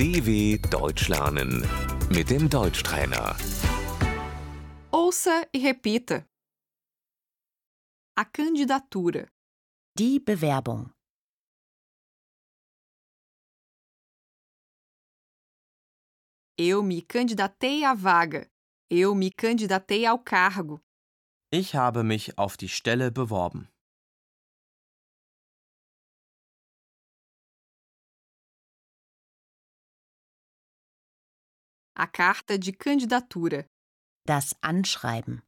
DW Deutsch lernen mit dem Deutschtrainer. Ouça e repita. A candidatura. Die Bewerbung. Eu me candidatei à vaga. Eu me candidatei ao cargo. Ich habe mich auf die Stelle beworben. A carta de candidatura. Das Anschreiben.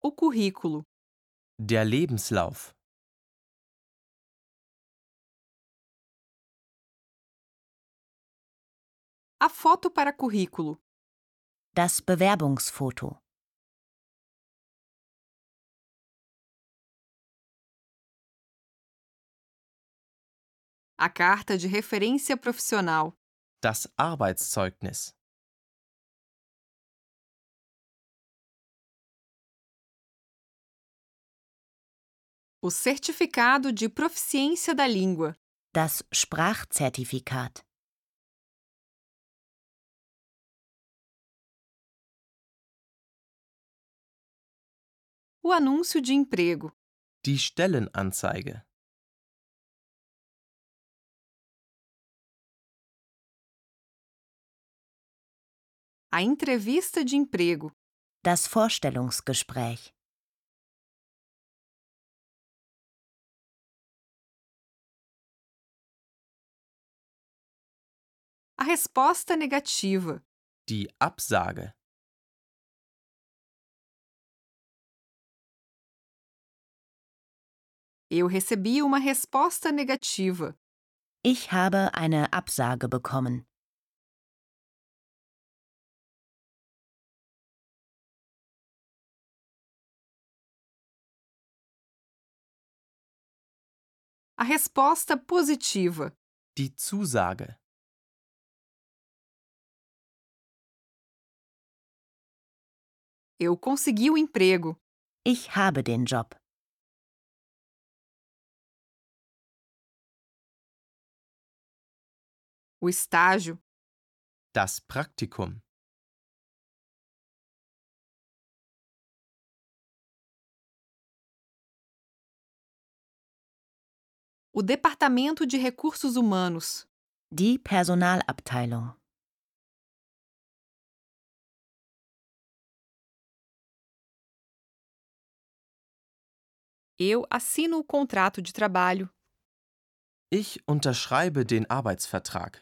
O currículo. Der Lebenslauf. A foto para currículo. Das Bewerbungsfoto. A carta de referência profissional. Das Arbeitszeugnis. O certificado de proficiência da língua. Das Sprachzertifikat. O anúncio de emprego. Die Stellenanzeige. A entrevista de emprego. Das Vorstellungsgespräch. A resposta negativa. Die Absage. Eu recebi uma resposta negativa. Ich habe eine Absage bekommen. A resposta positiva. Die Zusage. Eu consegui o emprego. Ich habe den Job. O estágio. Das Praktikum. O departamento de recursos humanos. Die Personalabteilung. Eu assino o contrato de trabalho. Ich unterschreibe den Arbeitsvertrag.